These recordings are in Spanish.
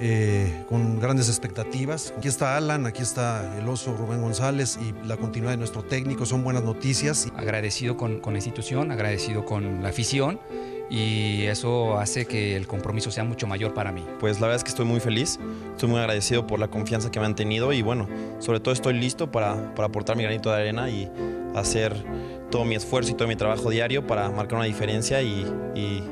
eh, con grandes expectativas. Aquí está Alan, aquí está el oso Rubén González y la continuidad de nuestro técnico, son buenas noticias. Agradecido con, con la institución, agradecido con la afición y eso hace que el compromiso sea mucho mayor para mí. Pues la verdad es que estoy muy feliz, estoy muy agradecido por la confianza que me han tenido y bueno, sobre todo estoy listo para, para aportar mi granito de arena y hacer todo mi esfuerzo y todo mi trabajo diario para marcar una diferencia y, y,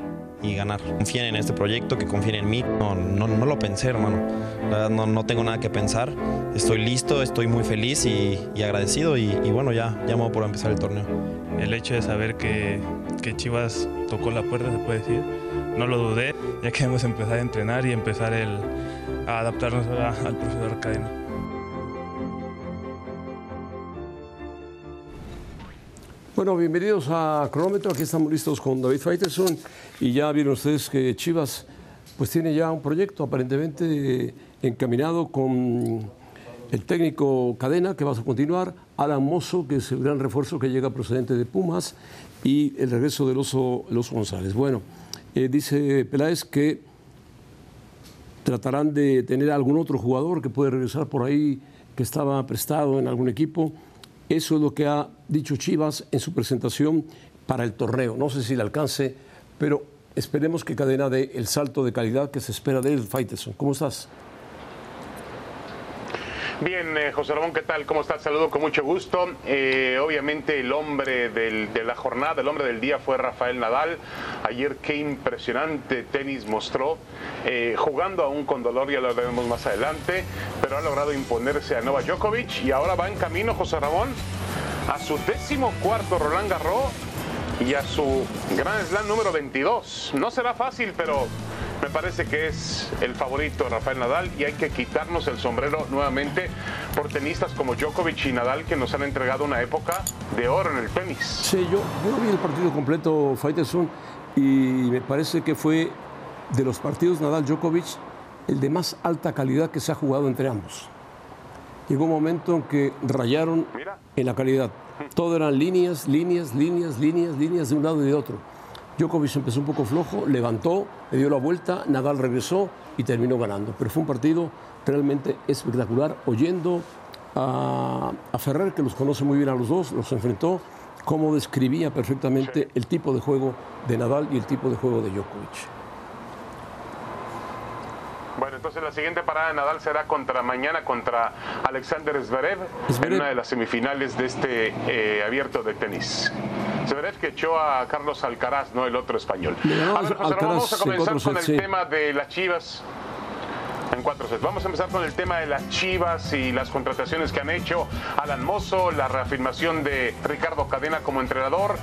y ganar. Confíen en este proyecto, que confíen en mí. No, no, no lo pensé, hermano. La verdad no, no, tengo nada que pensar. Estoy listo, estoy muy feliz y, y agradecido y, y, bueno, ya, ya me por empezar el torneo. El hecho de saber que, que Chivas tocó la puerta, se puede decir, no lo dudé. Ya queremos empezar a entrenar y empezar el, a adaptarnos a, al profesor Cadena. Bueno, bienvenidos a Cronómetro. Aquí estamos listos con David Faitelson y ya vieron ustedes que Chivas pues tiene ya un proyecto aparentemente encaminado con el técnico Cadena que va a continuar, Alan Mozo, que es el gran refuerzo que llega procedente de Pumas y el regreso del Oso, el González. Bueno, eh, dice Peláez que tratarán de tener algún otro jugador que puede regresar por ahí que estaba prestado en algún equipo. Eso es lo que ha dicho Chivas en su presentación para el torneo. No sé si le alcance, pero esperemos que Cadena dé el salto de calidad que se espera de él, Faitelson. ¿Cómo estás? Bien, eh, José Ramón, ¿qué tal? ¿Cómo estás? Saludo con mucho gusto. Eh, obviamente el hombre del, de la jornada, el hombre del día fue Rafael Nadal. Ayer qué impresionante tenis mostró, eh, jugando aún con dolor, ya lo veremos más adelante, pero ha logrado imponerse a Novak Djokovic y ahora va en camino, José Ramón, a su décimo cuarto Roland Garros y a su Grand Slam número 22. No será fácil, pero me parece que es el favorito Rafael Nadal y hay que quitarnos el sombrero nuevamente por tenistas como Djokovic y Nadal que nos han entregado una época de oro en el tenis. Sí, yo, yo vi el partido completo, Faitelson, y me parece que fue de los partidos Nadal-Djokovic el de más alta calidad que se ha jugado entre ambos. Llegó un momento en que rayaron Mira. en la calidad. Todo eran líneas, líneas, líneas, líneas, líneas de un lado y de otro. Djokovic empezó un poco flojo, levantó, le dio la vuelta, Nadal regresó y terminó ganando. Pero fue un partido realmente espectacular, oyendo a, a Ferrer, que los conoce muy bien a los dos, los enfrentó, cómo describía perfectamente el tipo de juego de Nadal y el tipo de juego de Djokovic. Bueno, entonces la siguiente parada de Nadal será contra mañana contra Alexander Zverev, Zverev. en una de las semifinales de este eh, abierto de tenis. Zverev que echó a Carlos Alcaraz, no el otro español. A ver, José, vamos a comenzar con el sí. tema de las Chivas. En cuatro sets. Vamos a empezar con el tema de las Chivas y las contrataciones que han hecho Alan Mozo, la reafirmación de Ricardo Cadena como entrenador.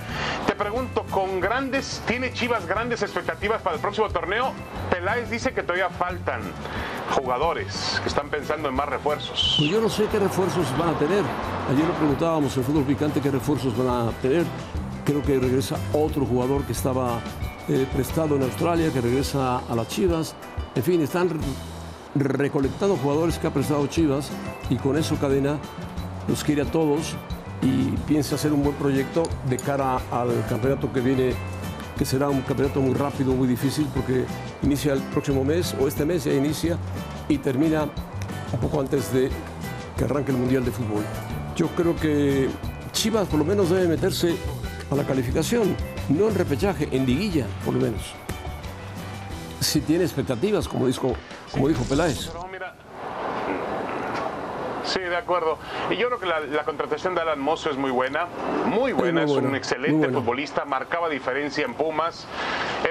Te pregunto, ¿con grandes, tiene Chivas grandes expectativas para el próximo torneo? Peláez dice que todavía faltan jugadores que están pensando en más refuerzos. Pues yo no sé qué refuerzos van a tener. Ayer lo preguntábamos en Fútbol Picante qué refuerzos van a tener. Creo que regresa otro jugador que estaba eh, prestado en Australia, que regresa a las Chivas. En fin, están recolectando jugadores que ha prestado Chivas y con eso Cadena los quiere a todos y piensa hacer un buen proyecto de cara al campeonato que viene, que será un campeonato muy rápido, muy difícil, porque inicia el próximo mes o este mes ya inicia y termina un poco antes de que arranque el Mundial de Fútbol. Yo creo que Chivas por lo menos debe meterse a la calificación, no en repechaje, en liguilla por lo menos. Si tiene expectativas, como dijo, como dijo Peláez. Sí, de acuerdo. Y yo creo que la, la contratación de Alan Mozo es muy buena, muy buena, muy es buena, un excelente buena. futbolista, marcaba diferencia en Pumas,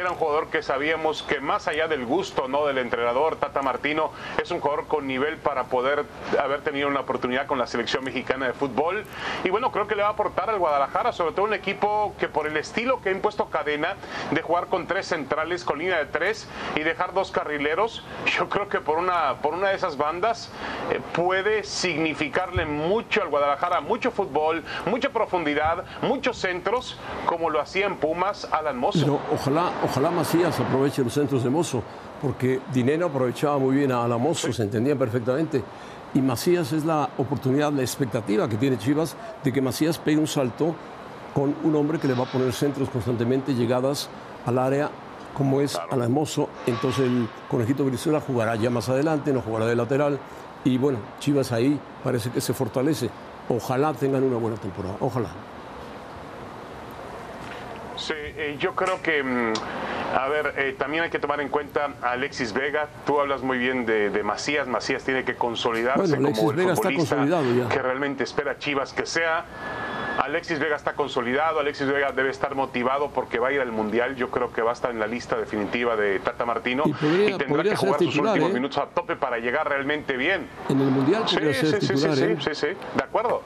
era un jugador que sabíamos que más allá del gusto no del entrenador Tata Martino, es un jugador con nivel para poder haber tenido una oportunidad con la selección mexicana de fútbol. Y bueno, creo que le va a aportar al Guadalajara, sobre todo un equipo que por el estilo que ha impuesto cadena de jugar con tres centrales, con línea de tres y dejar dos carrileros, yo creo que por una, por una de esas bandas eh, puede significarle mucho al Guadalajara, mucho fútbol, mucha profundidad, muchos centros, como lo hacía en Pumas Alan Mozo. Pero ojalá, ojalá Macías aproveche los centros de Mozo, porque Dinero aprovechaba muy bien a Alan Mozo, se entendían perfectamente. Y Macías es la oportunidad, la expectativa que tiene Chivas de que Macías pegue un salto con un hombre que le va a poner centros constantemente, llegadas al área como es Alan Mozo. Entonces el conejito Brizuela jugará ya más adelante, no jugará de lateral. Y bueno, Chivas ahí parece que se fortalece. Ojalá tengan una buena temporada, ojalá. Sí, eh, yo creo que, mm, a ver, eh, también hay que tomar en cuenta a Alexis Vega. Tú hablas muy bien de, de Macías. Macías tiene que consolidarse Bueno, Alexis como el Vega está futbolista consolidado ya. que realmente espera Chivas que sea. Alexis Vega está consolidado, Alexis Vega debe estar motivado porque va a ir al Mundial. Yo creo que va a estar en la lista definitiva de Tata Martino Y podría- tendrá que jugar sus últimos ¿eh? minutos a tope para llegar realmente bien. En el Mundial Sí, sí, sí, sí, ¿eh? sí, sí, de acuerdo.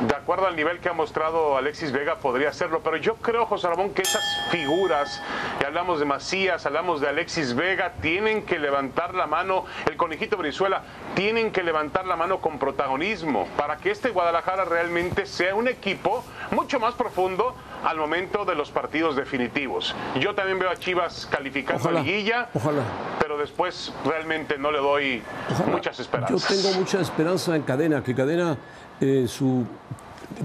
De acuerdo al nivel que ha mostrado Alexis Vega, podría hacerlo, pero yo creo, José Ramón, que esas figuras, y hablamos de Macías, hablamos de Alexis Vega, tienen que levantar la mano, el conejito Brizuela, tienen que levantar la mano con protagonismo para que este Guadalajara realmente sea un equipo mucho más profundo al momento de los partidos definitivos. Yo también veo a Chivas calificando Ojalá, a liguilla, ojalá. pero después realmente no le doy Ojalá. muchas Yo esperanzas. tengo mucha esperanza en Cadena, que Cadena, eh, su,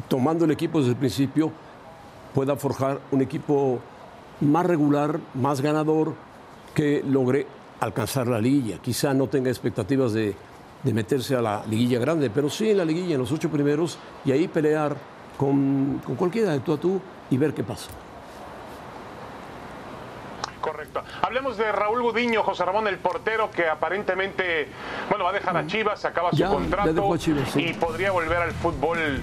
tomando el equipo desde el principio, pueda forjar un equipo más regular, más ganador, que logre alcanzar la liguilla. Quizá no tenga expectativas de, de meterse a la liguilla grande, pero sí en la liguilla, en los ocho primeros, y ahí pelear con, con cualquiera de tú a tú y ver qué pasa. Correcto. Hablemos de Raúl Gudiño, José Ramón, el portero que aparentemente, bueno, va a dejar a Chivas, acaba su Ya, contrato Chivas, sí. y podría volver al fútbol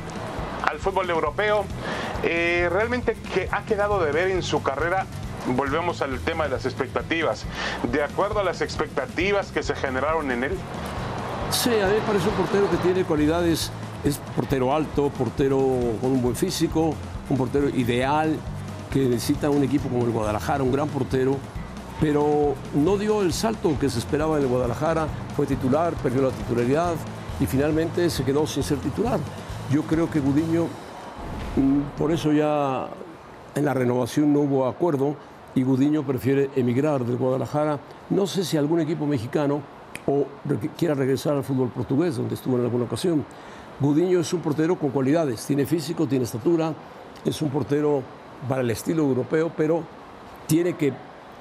al fútbol europeo. Eh, realmente que ha quedado de ver en su carrera. Volvemos al tema de las expectativas. De acuerdo a las expectativas que se generaron en él, Sí, a mí me parece un portero que tiene cualidades, es portero alto, portero con un buen físico, un portero ideal, que necesita un equipo como el Guadalajara, un gran portero, pero no dio el salto que se esperaba en el Guadalajara, fue titular, perdió la titularidad y finalmente se quedó sin ser titular. Yo creo que Gudiño, mm, por eso ya en la renovación no hubo acuerdo y Gudiño prefiere emigrar del Guadalajara. No sé si algún equipo mexicano o quiera regresar al fútbol portugués, donde estuvo en alguna ocasión. Gudiño es un portero con cualidades, tiene físico, tiene estatura, es un portero para el estilo europeo, pero tiene que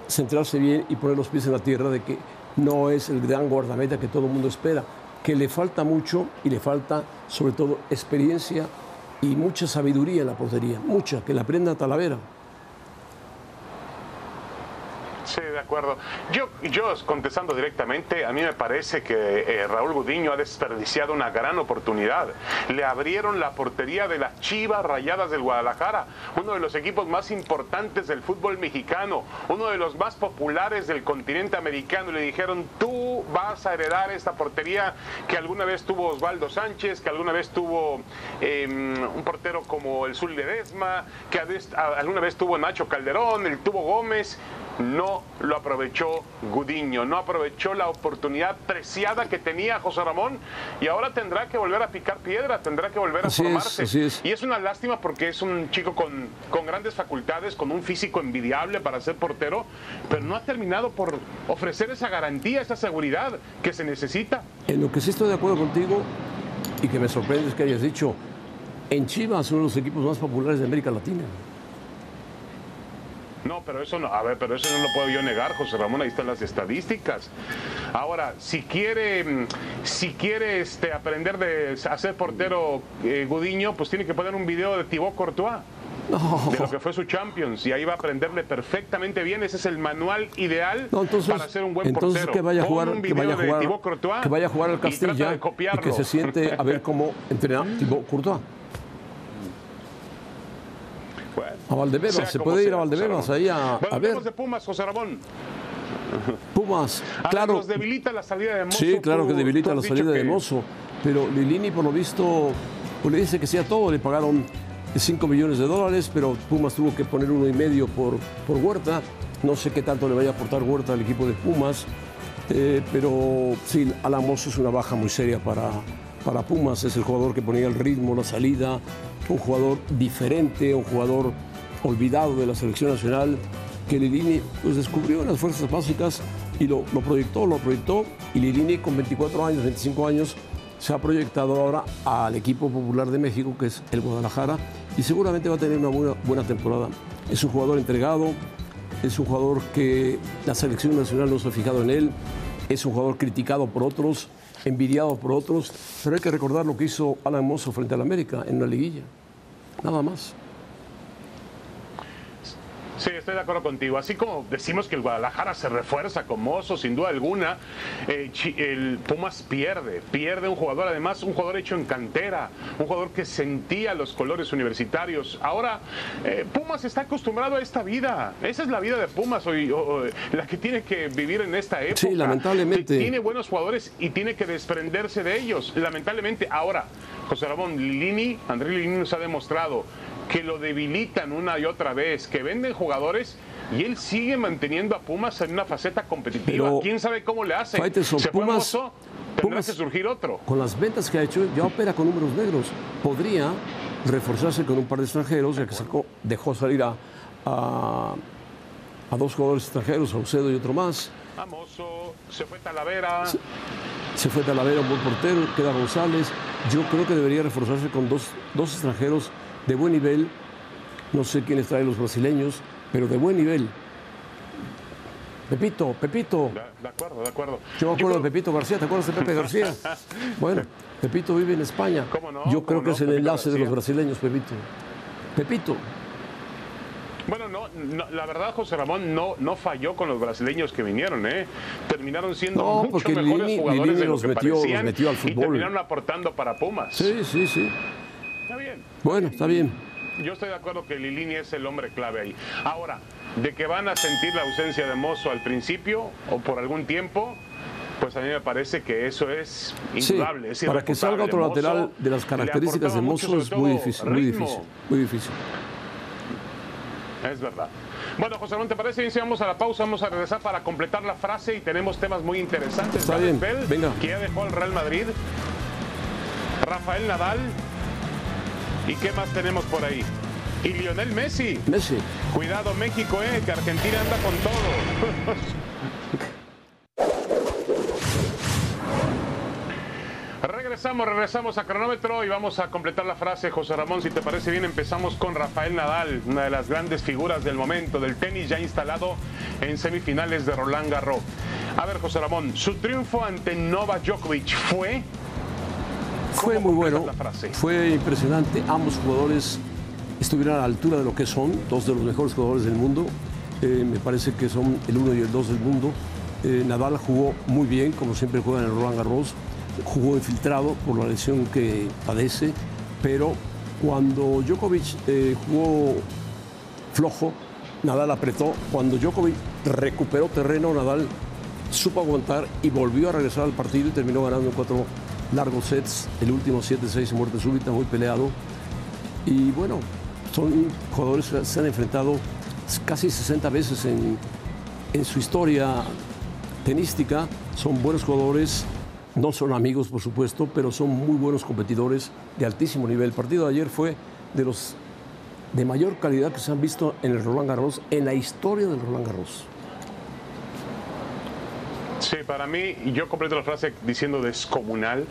centrarse bien y poner los pies en la tierra de que no es el gran guardameta que todo el mundo espera, que le falta mucho y le falta sobre todo experiencia y mucha sabiduría en la portería, mucha, que la aprenda Talavera. Sí, de acuerdo. Yo, yo contestando directamente, a mí me parece que eh, Raúl Gudiño ha desperdiciado una gran oportunidad. Le abrieron la portería de las Chivas Rayadas del Guadalajara, uno de los equipos más importantes del fútbol mexicano, uno de los más populares del continente americano. Le dijeron, tú vas a heredar esta portería que alguna vez tuvo Osvaldo Sánchez, que alguna vez tuvo eh, un portero como el Zul Ledesma, que alguna vez tuvo Nacho Calderón, el tuvo Gómez no lo aprovechó Gudiño, no aprovechó la oportunidad preciada que tenía José Ramón y ahora tendrá que volver a picar piedra, tendrá que volver a Así formarse. es. Y es una lástima porque es un chico con, con grandes facultades, con un físico envidiable para ser portero, pero no ha terminado por ofrecer esa garantía, esa seguridad que se necesita. En lo que sí estoy de acuerdo contigo y que me sorprende es que hayas dicho, en Chivas uno de los equipos más populares de América Latina. No, pero eso no, a ver, pero eso no lo puedo yo negar, José Ramón, ahí están las estadísticas. Ahora, si quiere, mm, si quiere este, aprender de hacer portero eh, Gudiño, pues tiene que poner un video de Thibaut Courtois. De lo que fue su Champions, y ahí va a aprenderle perfectamente bien. Ese es el manual ideal No, entonces, para ser un buen entonces portero. que vaya a jugar, que vaya a jugar, Courtois que vaya a jugar al Castilla y, que se siente a ver cómo entrena Thibaut Courtois. Bueno, A Valdebebas, se puede ir a Valdebebas ahí a, ver. de Pumas, José Ramón. Pumas, A claro. Nos debilita la salida de Mozo. Sí, claro que debilita la salida de Mozo. Pero Lilini, por lo visto, pues le dice que sí a todo. Le pagaron 5 millones de dólares, pero Pumas tuvo que poner uno y medio por, por Huerta. No sé qué tanto le vaya a aportar Huerta al equipo de Pumas. Eh, pero sí, Alan Mozo es una baja muy seria para, para Pumas. Es el jugador que ponía el ritmo, la salida. Un jugador diferente, un jugador olvidado de la selección nacional que Lilini pues, descubrió las fuerzas básicas y lo, lo proyectó, lo proyectó. Y Lilini con 24 años, 25 años, se ha proyectado ahora al equipo popular de México, que es el Guadalajara, y seguramente va a tener una buena, buena temporada. Es un jugador entregado, es un jugador que la selección nacional no se ha fijado en él, es un jugador criticado por otros, envidiado por otros, pero hay que recordar lo que hizo Alan Mozo frente al América en una liguilla. Nada más. Sí, estoy de acuerdo contigo. Así como decimos que el Guadalajara se refuerza con Mozo, sin duda alguna, eh, el Pumas pierde. Pierde un jugador, además, un jugador hecho en cantera, un jugador que sentía los colores universitarios. Ahora, eh, Pumas está acostumbrado a esta vida. Esa es la vida de Pumas hoy, la que tiene que vivir en esta época. Sí, lamentablemente. Tiene buenos jugadores y tiene que desprenderse de ellos. Lamentablemente, ahora, José Ramón Lini, André Lini nos ha demostrado que lo debilitan una y otra vez, que venden jugadores y él sigue manteniendo a Pumas en una faceta competitiva. Pero, ¿Quién sabe cómo le hace? Faitelson, Se Pumas- Mozo, tendrá Pumas- que surgir otro. Con las ventas que ha hecho, ya opera con números negros. Podría reforzarse con un par de extranjeros, ya que sacó, dejó salir a, a, a dos jugadores extranjeros, a Ucedo y otro más. A Mozo, se fue Talavera. Se fue Talavera, un buen portero, queda González. Yo creo que debería reforzarse con dos, dos extranjeros de buen nivel. No sé quiénes traen los brasileños, pero de buen nivel. Pepito, Pepito. De, acuerdo, de acuerdo. Yo me acuerdo de Pepito García, ¿te acuerdas de Pepe García? Bueno, Pepito vive en España. ¿Cómo no? Yo creo ¿Cómo que no? es el Pepito enlace de los brasileños, Pepito. Pepito. Bueno, no, no, la verdad, José Ramón no, no falló con los brasileños que vinieron, ¿eh? Terminaron siendo No, mucho mejores Lini- jugadores Lini de lo los que metió- los parecían metió al y fútbol. terminaron aportando para Pumas. Sí, sí, sí. Bueno, está bien. Yo estoy de acuerdo que Lilini es el hombre clave ahí. Ahora, de que van a sentir la ausencia de Mozo al principio o por algún tiempo, pues a mí me parece que eso es Sí, indudable. es para que salga otro lateral de las características de mucho, Mozo es muy difícil, muy difícil, muy difícil. Es verdad. Bueno, José Ramón, ¿te parece bien si vamos a la pausa? Vamos a regresar para completar la frase y tenemos temas muy interesantes. Está Gareth bien, Bale, venga. Que ya dejó al Real Madrid. Rafael Nadal. ¿Y qué más tenemos por ahí? Y Lionel Messi. Messi. Cuidado México, eh, que Argentina anda con todo. Regresamos, regresamos a cronómetro y vamos a completar la frase, José Ramón, si te parece bien, empezamos con Rafael Nadal, una de las grandes figuras del momento del tenis ya instalado en semifinales de Roland Garros. A ver, José Ramón, su triunfo ante Novak Djokovic fue Fue ¿Cómo muy bueno, fue impresionante. Ambos jugadores estuvieron a la altura de lo que son, dos de los mejores jugadores del mundo. Eh, me parece que son el uno y el dos del mundo. Eh, Nadal jugó muy bien, como siempre juega en el Roland Garros. Jugó infiltrado por la lesión que padece, pero cuando Djokovic eh, jugó flojo, Nadal apretó. Cuando Djokovic recuperó terreno, Nadal supo aguantar y volvió a regresar al partido y terminó ganando en cuatro largos sets. El último 7-6 en muerte súbita, muy peleado. Y bueno, son jugadores que se han enfrentado casi 60 veces en, en su historia tenística. Son buenos jugadores, no son amigos por supuesto, pero son muy buenos competidores de altísimo nivel. El partido de ayer fue de los de mayor calidad que se han visto en el Roland Garros, en la historia del Roland Garros. Sí, para mí, yo completo la frase diciendo descomunal.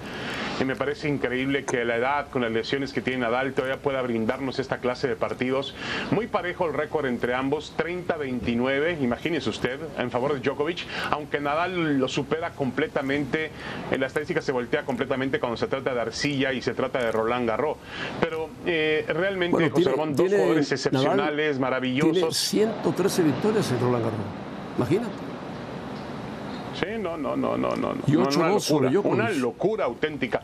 Y me parece increíble que la edad, con las lesiones que tiene Nadal, todavía pueda brindarnos esta clase de partidos. Muy parejo el récord entre ambos, 30-29, imagínese usted, en favor de Djokovic. Aunque Nadal lo supera completamente, en la estadística se voltea completamente cuando se trata de Arcilla y se trata de Roland Garros. Pero eh, realmente, Bueno, José tiene- Ramón, dos tiene- jugadores Nadal excepcionales, Tiene maravillosos. 113 victorias en Roland Garros. Imagínate. No, no, no, no, no. No, una, locura, Djokovic. una locura auténtica.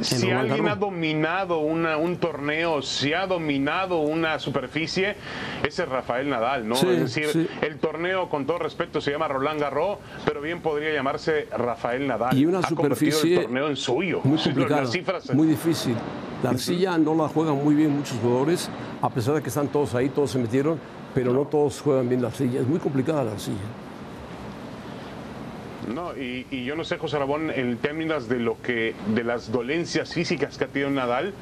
Si, alguien ha dominado una- un torneo, si ha dominado una superficie, ese es Rafael Nadal, ¿no? Sí, es decir, sí. el torneo, con todo respeto, se llama Roland Garros, pero bien podría llamarse Rafael Nadal. Y una ha superficie el torneo en suyo. muy Las complicada, cifras- muy difícil. La arcilla no la juegan muy bien muchos jugadores, a pesar de que están todos ahí, todos se metieron, pero no todos juegan bien la arcilla. Es muy complicada la arcilla. No, y, y yo no sé, José Rabón, en términos de lo que, de las dolencias físicas que ha tenido Nadal,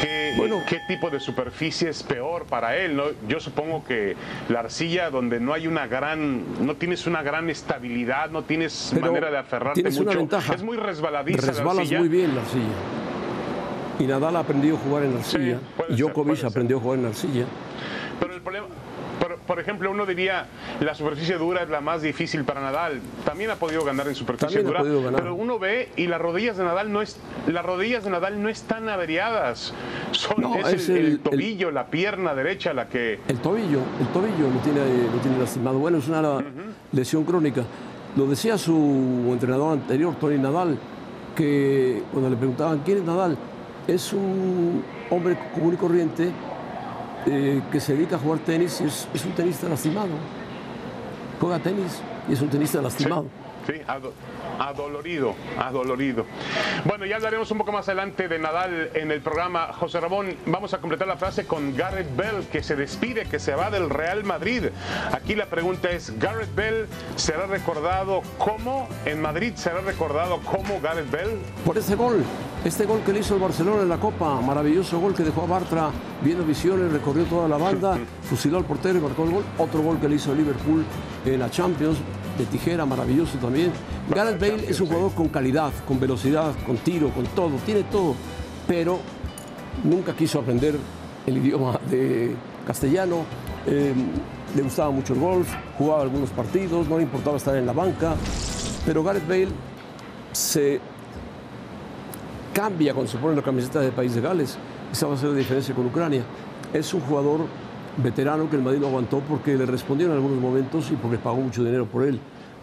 ¿qué, Bueno. qué tipo de superficie es peor para él? ¿no? Yo supongo que la arcilla donde no hay una gran, no tienes una gran estabilidad, no tienes Pero manera de aferrarte tienes mucho. una ventaja. Es muy resbaladiza la Resbalas arcilla. muy bien la arcilla. Y Nadal ha aprendido a jugar en la arcilla. puede y Djokovic aprendió a jugar en la arcilla. Pero el problema, por, ejemplo, uno diría la superficie dura es la más difícil para Nadal. También ha podido ganar en superficie También dura, podido ganar. pero uno ve y las rodillas de Nadal no es, las rodillas de Nadal no están averiadas. Son, No, es, es el, el- el el- tobillo, la pierna derecha la que. El tobillo, el tobillo lo tiene, lo tiene lastimado. Bueno, es una lesión crónica. Lo decía su entrenador anterior, Tony Nadal, que cuando le preguntaban quién es Nadal, es un hombre común y corriente eh, que se dedica a jugar tenis y es, es un tenista lastimado. Juega tenis y es un tenista lastimado. Sí, ado- adolorido, adolorido. Bueno, ya hablaremos un poco más adelante de Nadal en el programa. José Ramón, vamos a completar la frase con Garrett Bell, que se despide, que se va del Real Madrid. Aquí la pregunta es, ¿Garrett Bell será recordado como, en Madrid será recordado como Garrett Bell? por ese gol, este gol que le hizo el Barcelona en la Copa, maravilloso gol que dejó a Bartra viendo visiones, recorrió toda la banda, fusiló al portero y marcó el gol. Otro gol que le hizo el Liverpool en la Champions, de tijera, maravilloso también. Gareth Bale es un jugador con calidad, con velocidad, con tiro, con todo, tiene todo, pero nunca quiso aprender el idioma de castellano. eh, le gustaba mucho el golf, jugaba algunos partidos, no le importaba estar en la banca, pero Gareth Bale se cambia cuando se pone la camiseta del país de Gales. Esa va a ser la diferencia con Ucrania. Es un jugador veterano que el Madrid no aguantó porque le respondió en algunos momentos y porque pagó mucho dinero por él.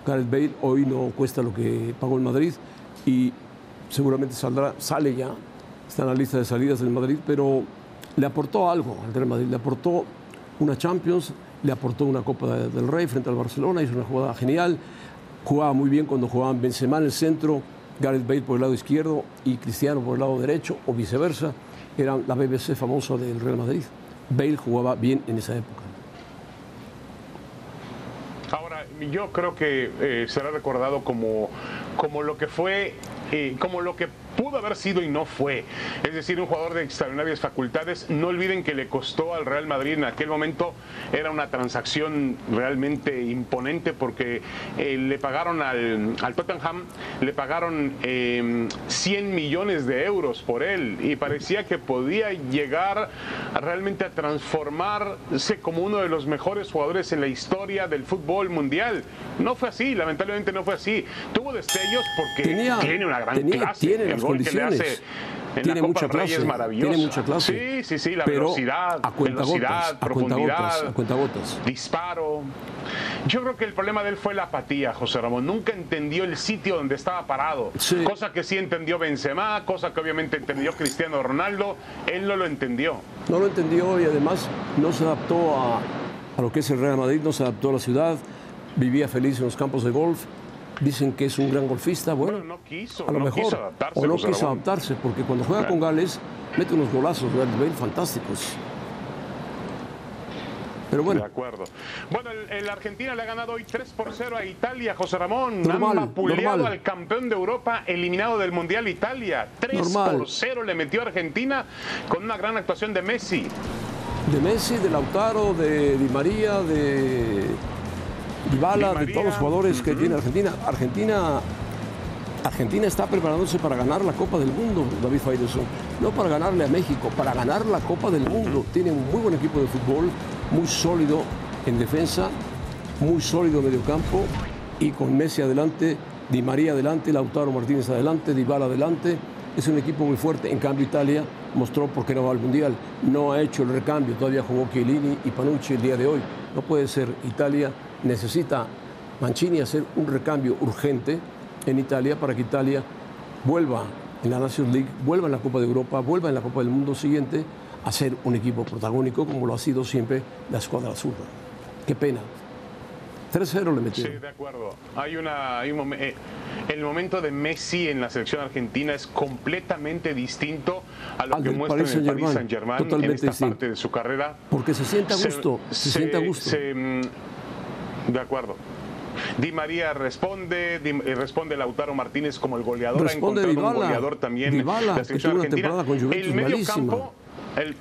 Gareth Bale hoy no cuesta lo que pagó el Madrid y seguramente saldrá, sale ya, está en la lista de salidas del Madrid, pero le aportó algo al Real Madrid, le aportó una Champions, le aportó una Copa de- del Rey frente al Barcelona, hizo una jugada genial, jugaba muy bien cuando jugaban Benzema en el centro, Gareth Bale por el lado izquierdo y Cristiano por el lado derecho o viceversa, era la BBC famosa del Real Madrid. Bale jugaba bien en esa época. Ahora, yo creo que eh, será recordado como, como lo que fue, eh, como lo que pudo haber sido y no fue. Es decir, un jugador de extraordinarias facultades. No olviden que le costó al Real Madrid en aquel momento, era una transacción realmente imponente porque eh, le pagaron al, al Tottenham, le pagaron eh, 100 millones de euros por él y parecía que podía llegar realmente a transformarse como uno de los mejores jugadores en la historia del fútbol mundial. No fue así, lamentablemente no fue así. Tuvo destellos porque Tenía- tiene una gran tenía- clase. tiene que le condiciones. hace en Tiene la Copa mucha clase, tiene mucha clase. Sí, sí, sí, la pero velocidad, a cuentagotas, velocidad, a profundidad, cuentagotas, a cuentagotas. disparo. Yo creo que el problema de él fue la apatía, José Ramón. Nunca entendió el sitio donde estaba parado. Sí. Cosa que sí entendió Benzema, cosa que obviamente entendió Cristiano Ronaldo. Él no lo entendió. No lo entendió y además no se adaptó a, a lo que es el Real Madrid, no se adaptó a la ciudad, vivía feliz en los campos de golf. Dicen que es un gran golfista, bueno, Bueno, no quiso, a lo no mejor, quiso adaptarse. o no José quiso adaptarse, porque cuando juega con Gales mete unos golazos, Gareth Bale, fantásticos. Pero De bueno, acuerdo. Bueno, el, el Argentina le ha ganado hoy 3 por 0 a Italia, José Ramón. Normal, Han vapuleado normal. al campeón de Europa eliminado del Mundial Italia. 3 Normal. por 0 le metió a Argentina con una gran actuación de Messi. de Messi, de Lautaro, de Di María, de Dybala, de todos los jugadores que tiene Argentina. Argentina. Argentina está preparándose para ganar la Copa del Mundo, David Faitelson. No para ganarle a México, para ganar la Copa del Mundo. Tiene un muy buen equipo de fútbol, muy sólido en defensa, muy sólido en medio campo y con Messi adelante, Di María adelante, Lautaro Martínez adelante, Dybala adelante. Es un equipo muy fuerte. En cambio, Italia mostró por qué no va al Mundial. No ha hecho el recambio. Todavía jugó Chiellini y Panucci el día de hoy. No puede ser. Italia necesita Mancini hacer un recambio urgente en Italia para que Italia vuelva en la Nations League, vuelva en la Copa de Europa, vuelva en la Copa del Mundo siguiente a ser un equipo protagónico como lo ha sido siempre la escuadra azul. Qué pena. 3-0 le metieron. Sí, de acuerdo. Hay una, hay un eh, el momento de Messi en la selección argentina es completamente distinto a lo Al que muestra en el Paris Saint-Germain. Saint-Germain en esta parte de su carrera. Porque se sienta a gusto, se, sienta a gusto. se, de acuerdo. Di María responde, Di- eh, responde Lautaro Martínez como el goleador. Responde ha encontrado un goleador también Dybala, la selección argentina. con el medio malísima. campo, el,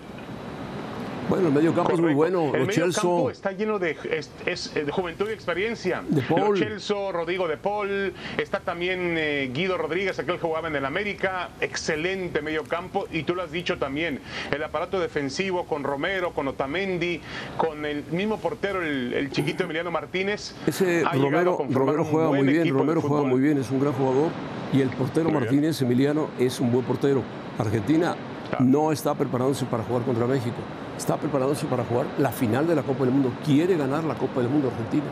Bueno, el medio campo es muy bueno. El medio campo está lleno de es, es, eh, de juventud y experiencia. De Paul. Lo Celso, Rodrigo de Paul, está también eh, Guido Rodríguez, aquel que jugaba en el América, excelente medio campo y tú lo has dicho también, el aparato defensivo con Romero, con Otamendi, con el mismo portero, el, el chiquito Emiliano Martínez. ese Romero, Romero juega muy bien, Romero juega muy bien, es un gran jugador. Y el portero Muy bien. Martínez, Emiliano, es un buen portero. Argentina no está preparándose para jugar contra México, está preparándose para jugar la final de la Copa del Mundo. Quiere ganar la Copa del Mundo Argentina.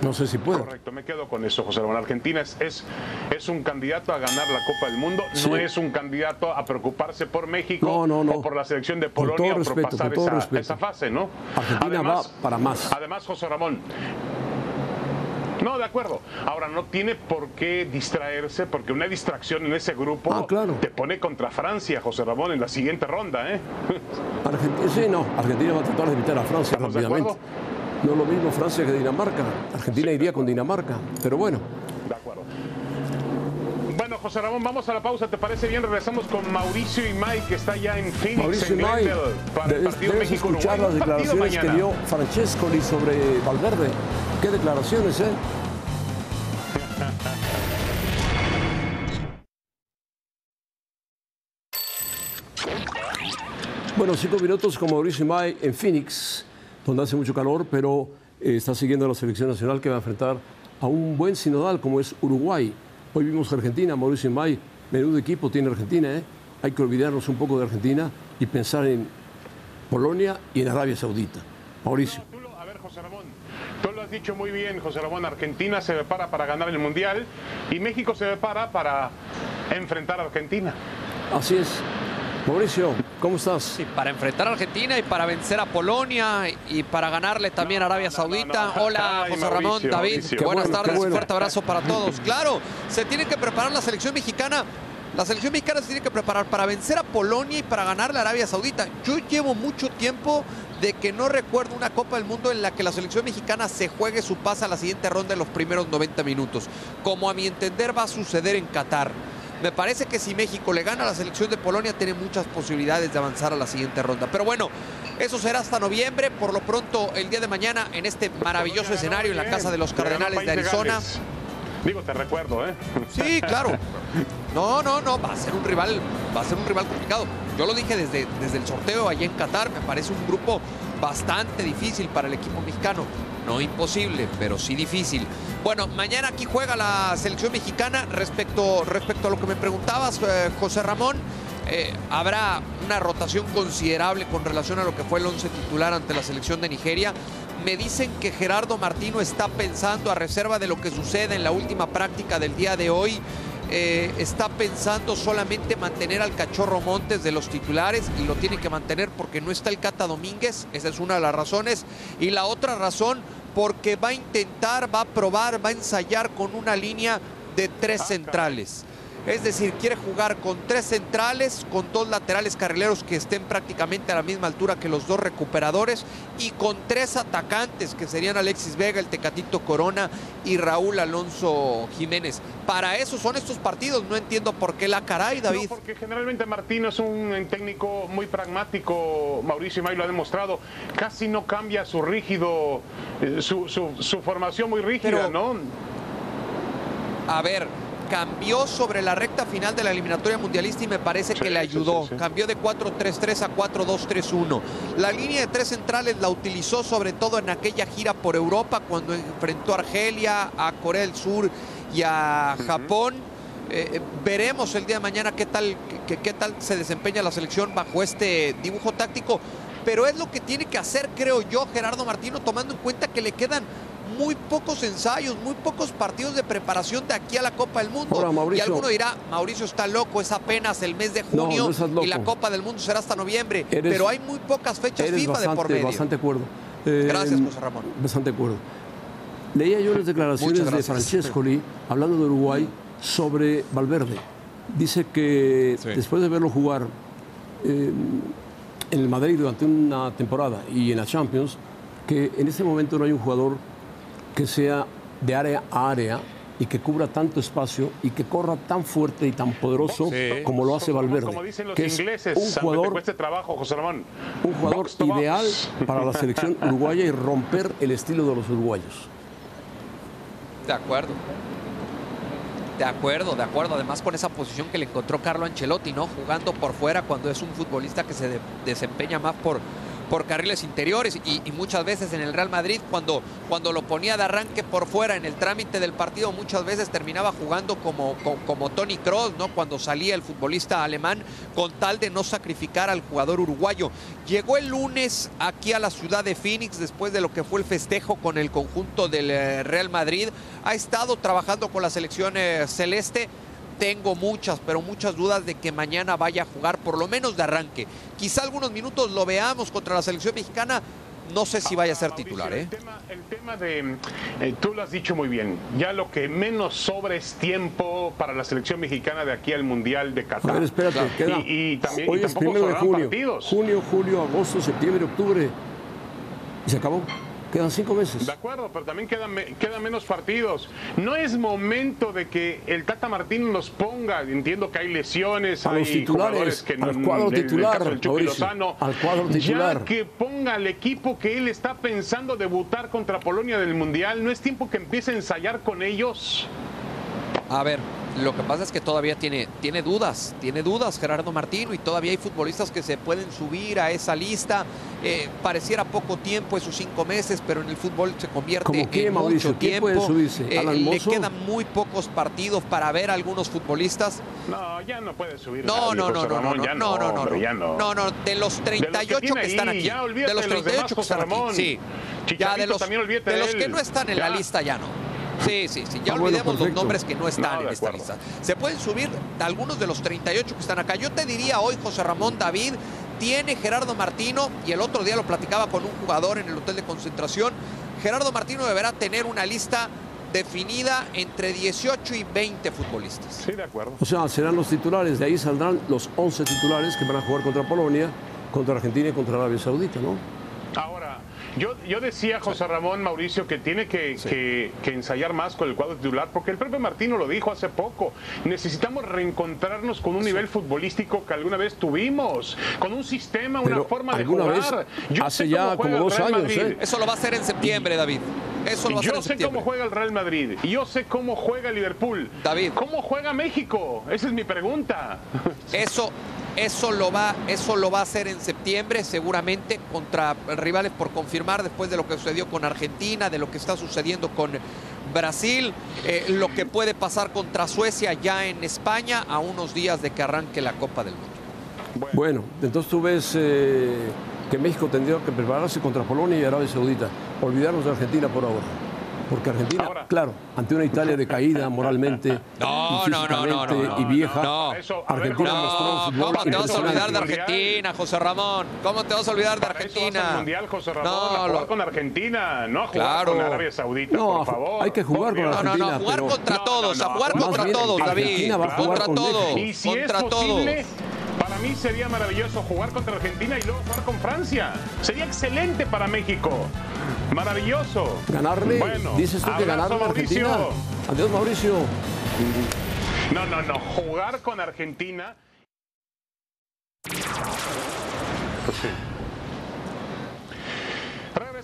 No sé si puede. Correcto, me quedo con eso, José Ramón. Argentina es, es, es un candidato a ganar la Copa del Mundo, Sí. no es un candidato a preocuparse por México No, no, no. o por la selección de Polonia todo o por respeto, pasar todo esa, fase, ¿no? Argentina va para más. Además, José Ramón. No, de acuerdo. Ahora, no tiene por qué distraerse, porque una distracción en ese grupo Ah, claro. te pone contra Francia, José Ramón, en la siguiente ronda, ¿eh? Argentina, sí, no, Argentina va a tratar de evitar a Francia ¿Estamos de rápidamente. No es lo mismo Francia que Dinamarca. Argentina iría con Dinamarca, pero bueno. José Ramón, vamos a la pausa. ¿Te parece bien? Regresamos con Mauricio y Mike, que está ya en Phoenix, Mauricio en May, Glendale, para el partido debes México-Uruguay. escuchar las declaraciones que dio Francescoli sobre Valverde. ¿Qué declaraciones, eh? Bueno, cinco minutos con Mauricio May en Phoenix, donde hace mucho calor, pero eh, está siguiendo a la selección nacional que va a enfrentar a un buen sinodal como es Uruguay. Hoy vimos Argentina, Mauricio May, menudo equipo tiene Argentina, ¿eh? Hay que olvidarnos un poco de Argentina y pensar en Polonia y en Arabia Saudita. Mauricio. A ver, José Ramón, tú lo has dicho muy bien, José Ramón. Argentina se prepara para ganar el Mundial y México se prepara para enfrentar a Argentina. Así es. Mauricio, ¿cómo estás? Sí, para enfrentar a Argentina y para vencer a Polonia y para ganarle también a Arabia no, no, Saudita. no. Hola, Ay, José Mauricio, Ramón, David. Mauricio. Buenas bueno, tardes, bueno. un fuerte abrazo para todos. Claro, se tiene que preparar la selección mexicana. La selección mexicana se tiene que preparar para vencer a Polonia y para ganarle a Arabia Saudita. Yo llevo mucho tiempo de que no recuerdo una Copa del Mundo en la que la selección mexicana se juegue su pase a la siguiente ronda en los primeros 90 minutos, como a mi entender va a suceder en Qatar. Me parece que si México le gana a la selección de Polonia tiene muchas posibilidades de avanzar a la siguiente ronda. Pero bueno, eso será hasta noviembre. Por lo pronto, el día de mañana, en este maravilloso escenario en la casa de los Cardenales de Arizona. Digo, te recuerdo, ¿eh? Sí, claro. No, no, no, va a ser un rival, va a ser un rival complicado. Yo lo dije desde, desde el sorteo allá en Qatar, me parece un grupo bastante difícil para el equipo mexicano. No imposible, pero sí difícil. Bueno, mañana aquí juega la selección mexicana. Respecto, respecto a lo que me preguntabas, eh, José Ramón, eh, habrá una rotación considerable con relación a lo que fue el once titular ante la selección de Nigeria. Me dicen que Gerardo Martino está pensando, a reserva de lo que sucede en la última práctica del día de hoy, eh, está pensando solamente mantener al Cachorro Montes de los titulares y lo tiene que mantener porque no está el Cata Domínguez, esa es una de las razones. Y la otra razón, porque va a intentar, va a probar, va a ensayar con una línea de tres centrales. Es decir, quiere jugar con tres centrales, con dos laterales carrileros que estén prácticamente a la misma altura que los dos recuperadores y con tres atacantes que serían Alexis Vega, el Tecatito Corona y Raúl Alonso Jiménez. Para eso son estos partidos, no entiendo por qué la caray, David. No, porque generalmente Martino es un técnico muy pragmático, Mauricio May lo ha demostrado, casi no cambia su rígido, eh, su, su- su formación muy rígida, Pero- ¿no? A ver, cambió sobre la recta final de la eliminatoria mundialista y me parece Sí, que le ayudó. sí, sí. Cambió de 4-3-3 a 4-2-3-1. La línea de tres centrales la utilizó sobre todo en aquella gira por Europa cuando enfrentó a Argelia, a Corea del Sur y a Japón. Eh, eh, veremos el día de mañana qué tal, qué, qué tal se desempeña la selección bajo este dibujo táctico. Pero es lo que tiene que hacer, creo yo, Gerardo Martino, tomando en cuenta que le quedan muy pocos ensayos, muy pocos partidos de preparación de aquí a la Copa del Mundo. Ahora, y alguno dirá, Mauricio está loco, es apenas el mes de junio no y la Copa del Mundo será hasta noviembre. Eres- pero hay muy pocas fechas FIFA de por bastante, medio. bastante acuerdo. Eh, Gracias, José Ramón. Bastante acuerdo. Leía yo las declaraciones de. Francescoli hablando de Uruguay sobre Valverde. Dice que Sí. después de verlo jugar eh, en el Madrid durante una temporada y en la Champions, que en este momento no hay un jugador que sea de área a área y que cubra tanto espacio y que corra tan fuerte y tan poderoso como lo hace Valverde. Como dicen los que es ingleses, un aunque te jugador trabajo, José Ramón. un jugador Box to box. ideal para la selección uruguaya y romper el estilo de los uruguayos. De acuerdo. De acuerdo, de acuerdo. Además con esa posición que le encontró Carlo Ancelotti, ¿no? Jugando por fuera cuando es un futbolista que se de- desempeña más por, por carriles interiores y, muchas veces en el Real Madrid cuando, cuando lo ponía de arranque por fuera en el trámite del partido muchas veces terminaba jugando como, co- como, Tony Kroos, ¿no? Cuando salía el futbolista alemán con tal de no sacrificar al jugador uruguayo. Llegó el lunes aquí a la ciudad de Phoenix después de lo que fue el festejo con el conjunto del eh, Real Madrid. Ha estado trabajando con la selección eh, celeste. Tengo muchas, pero muchas dudas de que mañana vaya a jugar, por lo menos de arranque. Quizá algunos minutos lo veamos contra la selección mexicana. No sé si vaya a ser titular, ¿eh? El tema, el tema de, eh, tú lo has dicho muy bien, ya lo que menos sobra es tiempo para la selección mexicana de aquí al Mundial de Qatar. A ver, espérate, queda. Y, y también y Hoy es tampoco primero de junio. partidos. Junio, julio, agosto, septiembre, octubre. Y se acabó. Quedan cinco meses. De acuerdo, pero también quedan, quedan menos partidos. No es momento de que el Tata Martín nos ponga, entiendo que hay lesiones, A hay los titulares, jugadores que al cuadro titular, caso del Chucky Mauricio, Lozano, al cuadro titular. Ya que ponga al equipo que él está pensando debutar contra Polonia del Mundial, ¿no es tiempo que empiece a ensayar con ellos? A ver, lo que pasa es que todavía tiene, tiene dudas, tiene dudas Gerardo Martino y todavía hay futbolistas que se pueden subir a esa lista. Eh, pareciera poco tiempo, esos cinco meses, pero en el fútbol se convierte ¿Cómo qué, en Mauricio? mucho ¿Quién tiempo. puede subirse? Eh, ¿Alan le quedan muy pocos partidos para ver a algunos futbolistas. No, ya no puede subir. No, no, no, no, no, no, no, no, no, hombre, ya no. no, no, de los 38 tiene que, están ahí, aquí, ya olvídate de los de los 38 demás, que están aquí, Ramón. sí, ya de los, también olvídate de de los que no están en la lista ya no. Sí, sí, sí, ya Ah, bueno, olvidemos los nombres que no están No, en esta acuerdo. lista. Se pueden subir algunos de los 38 que están acá. Yo te diría hoy, José Ramón David, tiene Gerardo Martino, y el otro día lo platicaba con un jugador en el hotel de concentración, Gerardo Martino deberá tener una lista definida entre 18 y 20 futbolistas. Sí, de acuerdo. O sea, serán los titulares. De ahí saldrán los 11 titulares que van a jugar contra Polonia, contra Argentina y contra Arabia Saudita, ¿no? Yo, yo decía, José Ramón Mauricio, que tiene que, que- que ensayar más con el cuadro titular, porque el propio Martino lo dijo hace poco. Necesitamos reencontrarnos con un nivel futbolístico que alguna vez tuvimos, con un sistema, una Pero forma de alguna jugar. vez, Yo hace sé ya cómo juega como el dos Real años, Madrid. ¿eh? Eso lo va a hacer en septiembre, David. Eso lo va a hacer Yo en sé septiembre. cómo juega el Real Madrid y yo sé cómo juega el Liverpool. David. ¿Cómo juega México? Esa es mi pregunta. Eso, eso, lo va, eso lo va a hacer en septiembre, seguramente, contra rivales por confirmar después de lo que sucedió con Argentina, de lo que está sucediendo con Brasil, eh, lo que puede pasar contra Suecia ya en España a unos días de que arranque la Copa del Mundo. Bueno, entonces tú ves eh, que México tendría que prepararse contra Polonia y Arabia Saudita. Olvidarnos de Argentina por ahora. Porque Argentina, Ahora. claro, ante una Italia decaída moralmente No, y no, no, no, no, y vieja, no. Ver, Argentina José mostró un No, fútbol ¿cómo te vas a olvidar de. Argentina, José Ramón? ¿Cómo te vas a olvidar de Para eso vas al Argentina? Mundial, José Ramón, No, a jugar lo- con Argentina, no a jugar Claro. con Arabia Saudita, No, por favor. hay que jugar con Dios. No, no, no, Argentina, jugar pero- contra No, todos, no, a no, jugar contra todos, David. Argentina va a jugar Contra con todos, Y si contra es posible, todos. Para mí sería maravilloso jugar contra Argentina y luego jugar con Francia. Sería excelente para México. Maravilloso. Ganarle, Bueno, dices tú que abrazo, ganarle a Argentina. Mauricio. Adiós, Mauricio. No, no, no. Jugar con Argentina. Pues sí.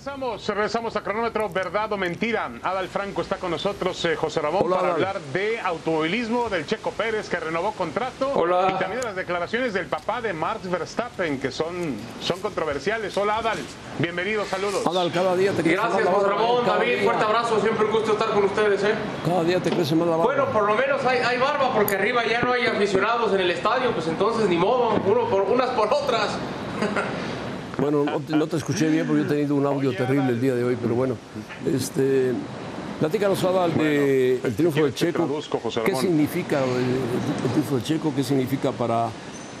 Regresamos, regresamos a cronómetro, verdad o mentira. Adal Franco está con nosotros, eh, José Ramón, Hola, para Adal. hablar de automovilismo del Checo Pérez que renovó contrato Hola. y también de las declaraciones del papá de Max Verstappen que son, son controversiales. Hola Adal, bienvenido, saludos. Adal, cada día te crece Gracias, José. Ramón, David, día- fuerte abrazo, siempre un gusto estar con ustedes, ¿eh? Cada día te crece más la barba. Bueno, por lo menos hay, hay barba, porque arriba ya no hay aficionados en el estadio, pues entonces ni modo, uno por, unas por otras. Bueno, no te, escuché bien porque yo he tenido un audio terrible el día de hoy, pero bueno. Este, platícanos, Adal, de el triunfo del Checo. ¿Qué significa el, triunfo del Checo? ¿Qué significa para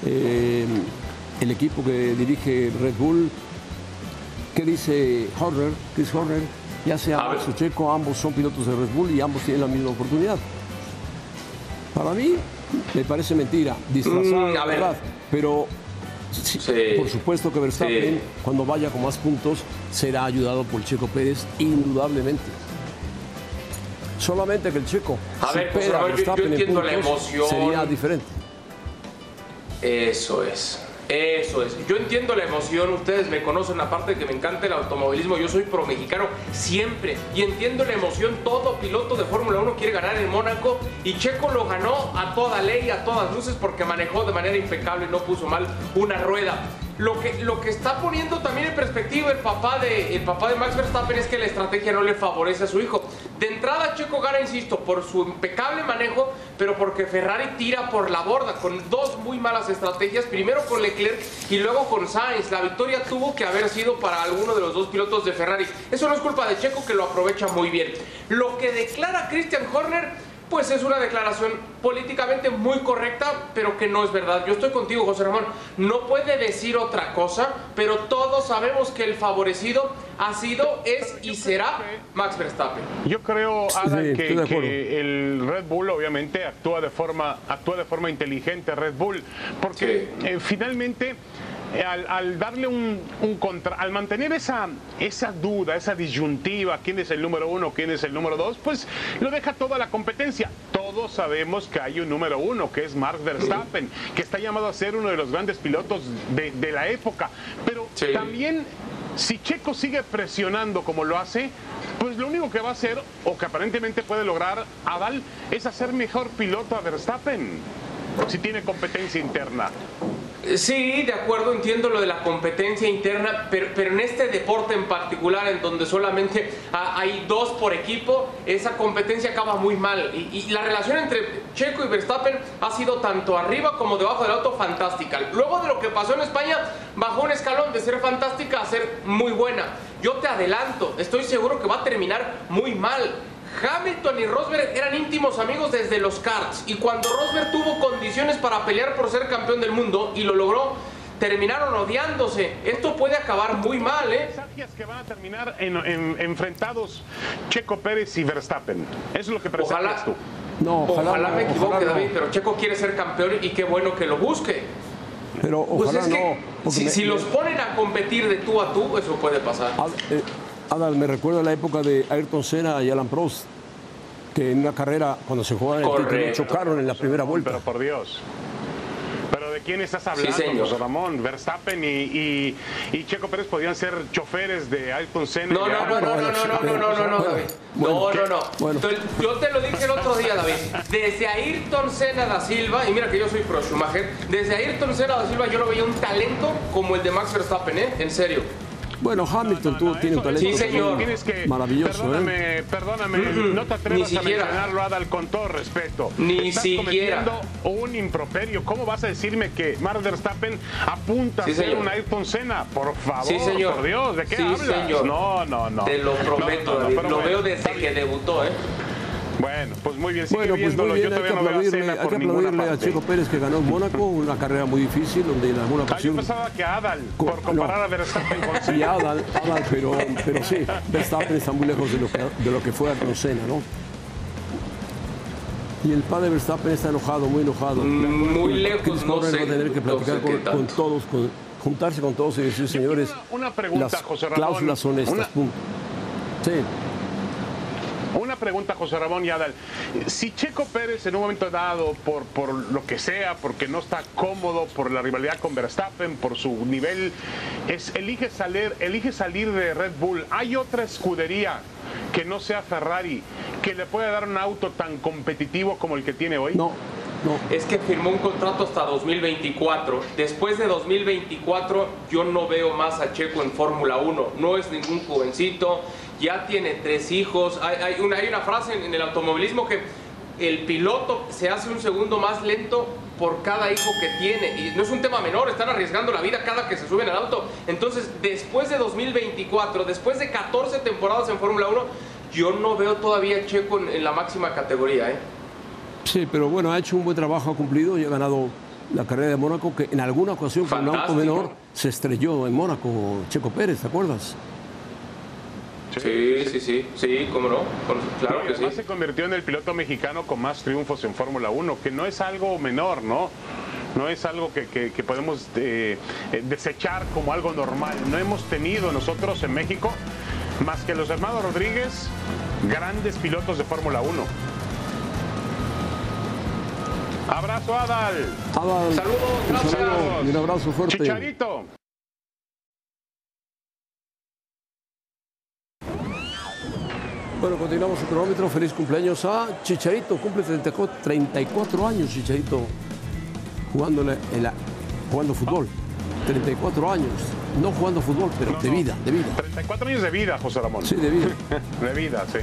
eh, el equipo que dirige Red Bull? ¿Qué dice Horner, Chris Horner? Ya sea o Checo, ambos son pilotos de Red Bull y ambos tienen la misma oportunidad. Para mí, me parece mentira, disfrazada, mm, verdad, pero por supuesto que Verstappen, cuando vaya con más puntos, será ayudado por Checo Pérez, indudablemente. Solamente que el Checo, a ver, Verstappen en puntos, sería diferente. Eso es. Eso es. Yo entiendo la emoción, ustedes me conocen, aparte de que me encanta el automovilismo, yo soy pro mexicano siempre. Y entiendo la emoción, todo piloto de Fórmula 1 quiere ganar en Mónaco y Checo lo ganó a toda ley, a todas luces, porque manejó de manera impecable y no puso mal una rueda. Lo que, lo que está poniendo también en perspectiva el papá, de, el papá de Max Verstappen es que la estrategia no le favorece a su hijo. De entrada, Checo gana, insisto, por su impecable manejo, pero porque Ferrari tira por la borda con dos muy malas estrategias. Primero con Leclerc y luego con Sainz. La victoria tuvo que haber sido para alguno de los dos pilotos de Ferrari. Eso no es culpa de Checo, que lo aprovecha muy bien. Lo que declara Christian Horner pues es una declaración políticamente muy correcta, pero que no es verdad. Yo estoy contigo, José Ramón. No puede decir otra cosa, pero todos sabemos que el favorecido ha sido, es y será Max Verstappen. Yo creo, Adam, que, el Red Bull obviamente actúa de forma, actúa de forma inteligente, Red Bull, porque eh, finalmente al, darle un, contra, al mantener esa, esa duda, esa disyuntiva, quién es el número uno, quién es el número dos, pues lo deja toda la competencia. Todos sabemos que hay un número uno, que es Mark Verstappen, que está llamado a ser uno de los grandes pilotos de, la época. Pero también, si Checo sigue presionando como lo hace, pues lo único que va a hacer, o que aparentemente puede lograr Adal, es hacer mejor piloto a Verstappen, si tiene competencia interna. Sí, de acuerdo, entiendo lo de la competencia interna, pero, en este deporte en particular, en donde solamente hay dos por equipo, esa competencia acaba muy mal. Y, la relación entre Checo y Verstappen ha sido tanto arriba como debajo del auto fantástica. Luego de lo que pasó en España, bajó un escalón de ser fantástica a ser muy buena. Yo te adelanto, estoy seguro que va a terminar muy mal. Hamilton y Rosberg eran íntimos amigos desde los karts y cuando Rosberg tuvo condiciones para pelear por ser campeón del mundo y lo logró, terminaron odiándose. Esto puede acabar muy mal, ¿eh? que van a terminar enfrentados Checo Pérez y Verstappen. Eso es lo que ojalá, tú. No, ojalá, me equivoque, David, pero Checo quiere ser campeón y qué bueno que lo busque. Pero pues ojalá no. Si, los ponen a competir de tú a tú, eso puede pasar. Eh, Adal, me recuerda la época de Ayrton Senna y Alan Prost, que en una carrera, cuando se jugaban el título, chocaron en la primera vuelta. Pero por Dios. ¿Pero de quién estás hablando, José Ramón? Verstappen y, y, Checo Pérez podían ser choferes de Ayrton Senna. No, no, no, no, no, no, no, no, no, no, David. No, no, no. Yo te lo dije el otro día, David. Desde Ayrton Senna da Silva, y mira que yo soy pro Schumacher, desde Ayrton Senna da Silva yo lo veía un talento como el de Max Verstappen, ¿eh? En serio. Bueno, Hamilton tuvo, tiene un talento sí, señor. maravilloso. Perdóname, ¿eh? perdóname, no te atrevas a mencionarlo, Adal, con todo respeto. Ni Estás siquiera. cometiendo un improperio. ¿Cómo vas a decirme que Mark Verstappen apunta a ser un Ayrton Senna? Por favor, sí, señor. por Dios, ¿de qué sí, hablas? Señor. No, no, no. Te lo prometo, David. Lo veo desde que debutó, ¿eh? Bueno, pues muy bien, sigue bueno, pues muy bien, hay que aplaudirle, hay que aplaudirle a Checo Pérez que ganó en Mónaco, una carrera muy difícil donde en alguna ocasión... Ah, yo pensaba que Adal, por comparar a Verstappen con Sí, Adal, Adal pero, pero sí, Verstappen está muy lejos de lo que, de lo que fue Ayrton Senna, ¿no? Y el padre Verstappen está enojado, muy enojado. Muy lejos, no sé, va a tener que platicar con, todos, con, juntarse con todos y decir, señores, una, pregunta, las José Ramón, cláusulas son estas, pum. Sí. Una pregunta, José Ramón y Adal. Si Checo Pérez en un momento dado, por, por lo que sea, porque no está cómodo, por la rivalidad con Verstappen, por su nivel, es, elige, salir, elige salir de Red Bull, ¿hay otra escudería que no sea Ferrari que le pueda dar un auto tan competitivo como el que tiene hoy? No. No. Es que firmó un contrato hasta 2024. Después de 2024 yo no veo más a Checo en Fórmula 1. No es ningún jovencito, ya tiene tres hijos. Hay, una, hay una frase en, el automovilismo que el piloto se hace un segundo más lento por cada hijo que tiene. Y no es un tema menor, están arriesgando la vida cada que se suben al auto. Entonces, después de 2024, después de 14 temporadas en Fórmula 1, yo no veo todavía a Checo en, en la máxima categoría. ¿eh? Sí, pero bueno, ha hecho un buen trabajo, ha cumplido y ha ganado la carrera de Mónaco, que en alguna ocasión con un auto menor se estrelló en Mónaco, Checo Pérez, ¿te acuerdas? Sí, sí, sí, sí, cómo no, claro No, que sí. además se convirtió en el piloto mexicano con más triunfos en Fórmula 1, que no es algo menor, ¿no? No es algo que, que- que podemos eh, eh, desechar como algo normal. No hemos tenido nosotros en México, más que los hermanos Rodríguez, grandes pilotos de Fórmula 1. Abrazo, Adal. Adal, Saludos, un gracias. saludo y un abrazo fuerte. Chicharito. Bueno, continuamos el cronómetro. Feliz cumpleaños a Chicharito. Cumple 34, 34 años Chicharito jugando, en la- en la- jugando fútbol. 34 años. No jugando fútbol, pero No, de no. vida, de vida. 34 años de vida, José Ramón. Sí, de vida. De vida, sí.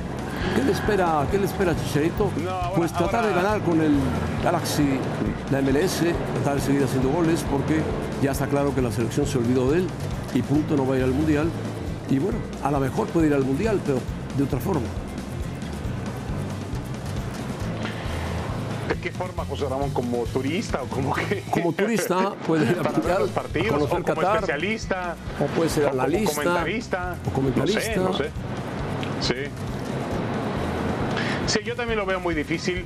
¿Qué le espera, qué le espera a Chicharito? No, ahora- pues tratar de ganar con el Galaxy, la MLS, tratar de seguir haciendo goles, porque ya está claro que la selección se olvidó de él y punto no va a ir al Mundial. Y bueno, a lo mejor puede ir al Mundial, pero de otra forma. ¿De qué forma, José Ramón? ¿Como turista o como qué? Como turista puede ir Mundial, los partidos, conocer o como Qatar, especialista. o puede ser o como analista, comentarista. o comentarista. No sé, no sé. Sí. Sí, yo también lo veo muy difícil.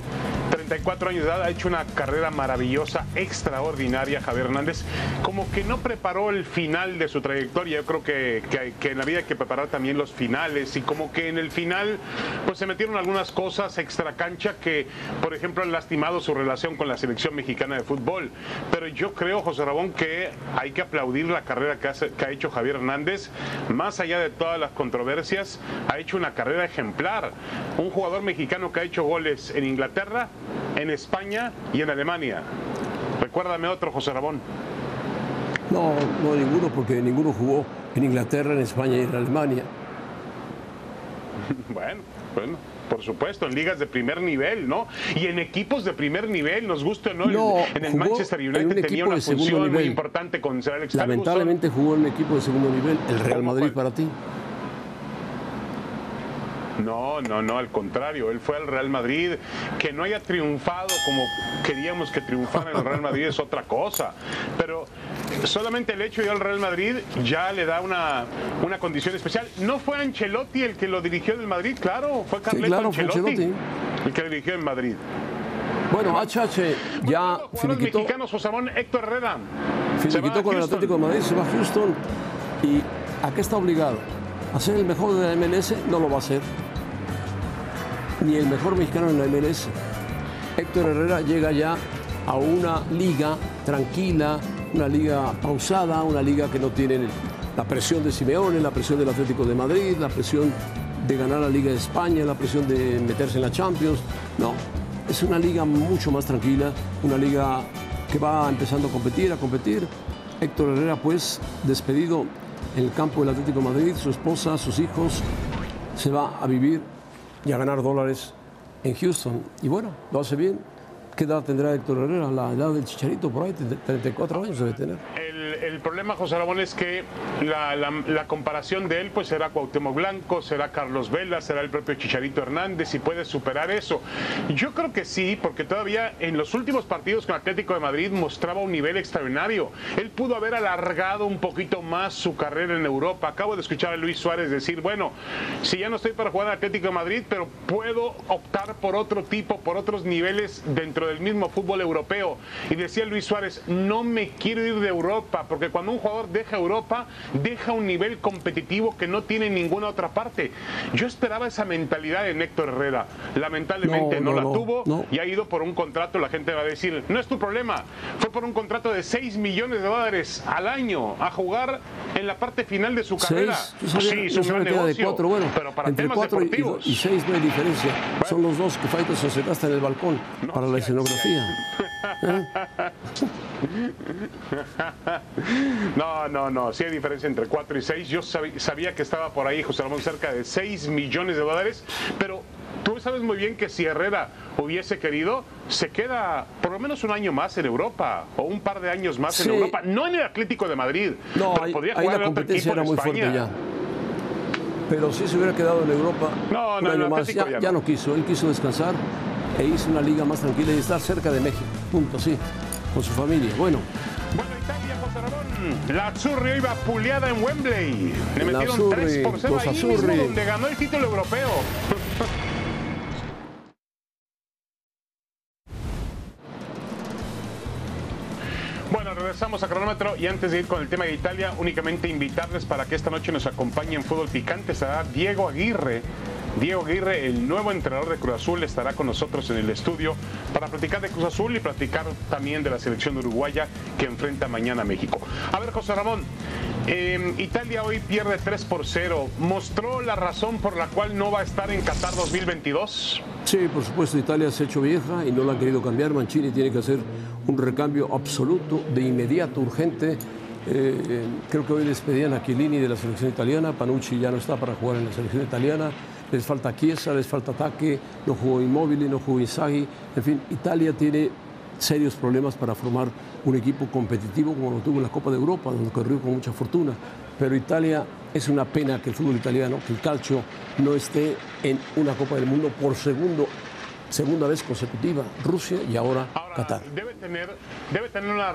34 años de edad, ha hecho una carrera maravillosa, extraordinaria, Javier Hernández. Como que no preparó el final de su trayectoria. Yo creo que, que- que en la vida hay que preparar también los finales. Y como que en el final, pues se metieron algunas cosas extra cancha que, por ejemplo, han lastimado su relación con la selección mexicana de fútbol. Pero yo creo, José Rabón, que hay que aplaudir la carrera que, hace- que ha hecho Javier Hernández. Más allá de todas las controversias, ha hecho una carrera ejemplar. Un jugador mexicano que ha hecho goles en Inglaterra, en España y en Alemania. Recuérdame otro, José Rabón. No, no ninguno, porque ninguno jugó en Inglaterra, en España y en Alemania. Bueno, bueno, por supuesto, en ligas de primer nivel, ¿no? Y en equipos de primer nivel, nos gusta o no, No, en el Manchester un United tenía una función muy importante con ser Alex Ferguson. Lamentablemente jugó en un equipo de segundo nivel, el Real ¿Cómo Madrid para ti. No, no, no, al contrario, él fue al Real Madrid. Que no haya triunfado como queríamos que triunfara en el Real Madrid es otra cosa. Pero solamente el hecho de ir al Real Madrid ya le da una, una condición especial. No fue Ancelotti el que lo dirigió del Madrid, claro, fue Carleto claro, fue Ancelotti, el que lo dirigió en Madrid. Bueno, HH ya Jugadores finiquitó, mexicanos, José Ramón Héctor Herrera. Finiquitó con el. Atlético de Madrid, se va a Houston. ¿Y a qué está obligado? ¿A ser el mejor de la MLS? No lo va a hacer. Ni el mejor mexicano en la MLS. Héctor Herrera llega ya a una liga tranquila, una liga pausada, una liga que no tiene la presión de Simeone, la presión del Atlético de Madrid, la presión de ganar la Liga de España, la presión de meterse en la Champions. No, es una liga mucho más tranquila, una liga que va empezando a competir, a competir. Héctor Herrera, pues, despedido en el campo del Atlético de Madrid, su esposa, sus hijos, se va a vivir y a ganar dólares en Houston. Y bueno, lo hace bien. ¿Qué edad tendrá Héctor Herrera? La edad del chicharito, por ahí, 34 años debe tener. El, problema, José Ramón, es que la comparación de él pues será Cuauhtémoc Blanco, será Carlos Vela, será el propio Chicharito Hernández y puede superar eso. Yo creo que sí, porque todavía en los últimos partidos con Atlético de Madrid mostraba un nivel extraordinario. Él pudo haber alargado un poquito más su carrera en Europa. Acabo de escuchar a Luis Suárez decir, bueno, si ya no estoy para jugar en Atlético de Madrid, pero puedo optar por otro tipo, por otros niveles dentro del mismo fútbol europeo. Y decía Luis Suárez, no me quiero ir de Europa, porque cuando un jugador deja Europa, deja un nivel competitivo que no tiene en ninguna otra parte. Yo esperaba esa mentalidad en Héctor Herrera. Lamentablemente no, No, no, la no, tuvo y ha ido por un contrato, la gente va a decir, no es tu problema, fue por un contrato de 6 millones de dólares al año a jugar en la parte final de su carrera. Sabía, sí, es un gran era de negocio, cuatro, bueno, pero para entre temas cuatro y, deportivos. y seis no hay diferencia. Son los dos que Faitelson se gasta en el balcón No, para la escenografía. No, no, no, sí hay diferencia entre 4 y 6. Yo sabía que estaba por ahí, José Ramón, cerca de 6 millones de dólares, pero tú sabes muy bien que si Herrera hubiese querido, se queda por lo menos un año más en Europa o un par de años más en Europa. No en el Atlético de Madrid. No, ahí, podría jugar la competencia era muy fuerte ya. Pero si se hubiera quedado en Europa no, un año más, ya, ya, no quiso. Él quiso descansar e hizo una liga más tranquila y estar cerca de México. Punto, sí. Con su familia. Bueno. Bueno, Italia, José Ramón. La Azzurri hoy va puleada en Wembley. Le metieron 3 por 0 ahí mismo donde ganó el título europeo. Bueno, regresamos a cronómetro y antes de ir con el tema de Italia, únicamente invitarles para que esta noche nos acompañe en Fútbol Picante. Será Diego Aguirre. Diego Aguirre, el nuevo entrenador de Cruz Azul, estará con nosotros en el estudio para platicar de Cruz Azul y platicar también de la selección uruguaya que enfrenta mañana a México. A ver, José Ramón, eh, Italia hoy pierde 3 por 0. ¿Mostró la razón por la cual no va a estar en Qatar 2022? Sí, por supuesto, Italia se ha hecho vieja y no la han querido cambiar. Mancini tiene que hacer un recambio absoluto, de inmediato, urgente. Eh, creo que hoy despedían a Chiellini de la selección italiana. Panucci ya no está para jugar en la selección italiana. Les falta Chiesa, les falta ataque. No jugó Immobile, no jugó Inzaghi. En fin, Italia tiene serios problemas para formar un equipo competitivo como lo tuvo en la Copa de Europa, donde corrió con mucha fortuna. Pero Italia es una pena que el fútbol italiano, que el calcio no esté en una Copa del Mundo por segundo segunda vez consecutiva, Rusia y ahora, ahora Qatar. Debe tener, debe tener una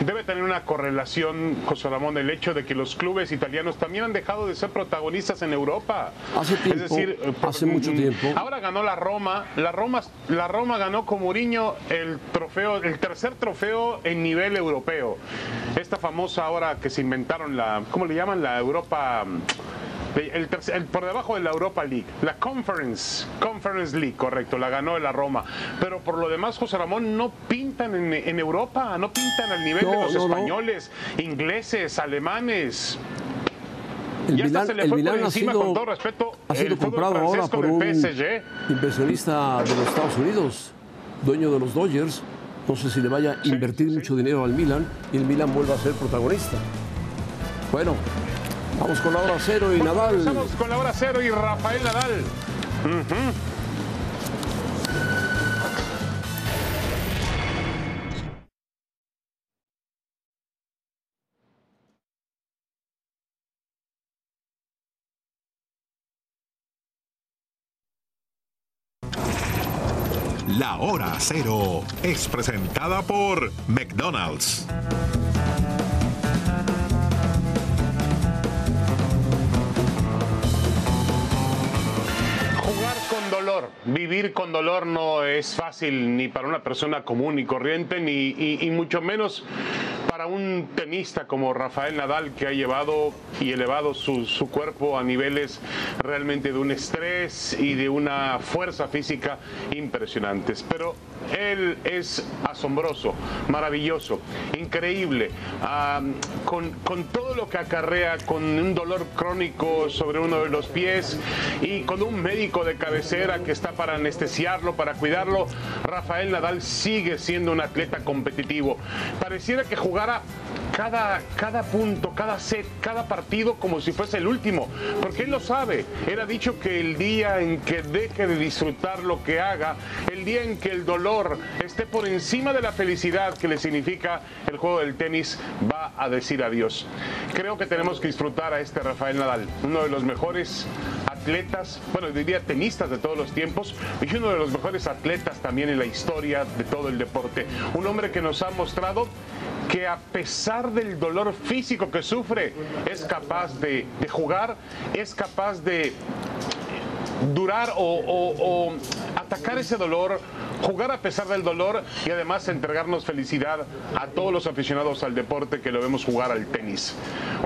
debe tener una correlación, José Ramón, el hecho de que los clubes italianos también han dejado de ser protagonistas en Europa. Hace tiempo, es decir, hace mucho tiempo. Ahora ganó la Roma, la Roma, la Roma ganó con Mourinho el trofeo, el tercer trofeo en nivel europeo. Esta famosa ahora que se inventaron la, ¿cómo le llaman? La Europa el, tercer, el, por debajo de la Europa League, la Conference, Conference League, correcto, la ganó la Roma. Pero por lo demás, José Ramón, no pintan en, en Europa, no pintan al nivel No, de los no, no. españoles, ingleses, alemanes. El Ya Milán, se le el fue por Milán ha encima, sido, con todo respeto, ha sido el comprado ahora por un PSG. inversionista de los Estados Unidos, dueño de los Dodgers. No sé si le vaya a invertir mucho dinero al Milan y el Milan vuelva a ser protagonista. Bueno, vamos con la hora cero y Nadal. Empezamos con la hora cero y Rafael Nadal. La hora cero es presentada por McDonald's. Vivir con dolor no es fácil ni para una persona común y corriente, ni, y mucho menos para un tenista como Rafael Nadal que ha llevado y elevado su, su cuerpo a niveles realmente de un estrés y de una fuerza física impresionantes. Pero él es asombroso, maravilloso, increíble, con, con todo lo que acarrea, con un dolor crónico sobre uno de los pies y con un médico de cabecera que está para anestesiarlo, para cuidarlo, Rafael Nadal sigue siendo un atleta competitivo. Pareciera que jugara cada, cada punto, cada set, cada partido como si fuese el último, porque él lo sabe. Él ha dicho que el día en que deje de disfrutar lo que haga, el día en que el dolor esté por encima de la felicidad que le significa el juego del tenis, va a decir adiós. Creo que tenemos que disfrutar a este Rafael Nadal, uno de los mejores atletas, bueno, diría tenistas de todos los tiempos, y uno de los mejores atletas también en la historia de todo el deporte. Un hombre que nos ha mostrado que a pesar del dolor físico que sufre, es capaz de, de jugar, es capaz de durar o, o- o atacar ese dolor, jugar a pesar del dolor y además entregarnos felicidad a todos los aficionados al deporte que lo vemos jugar al tenis.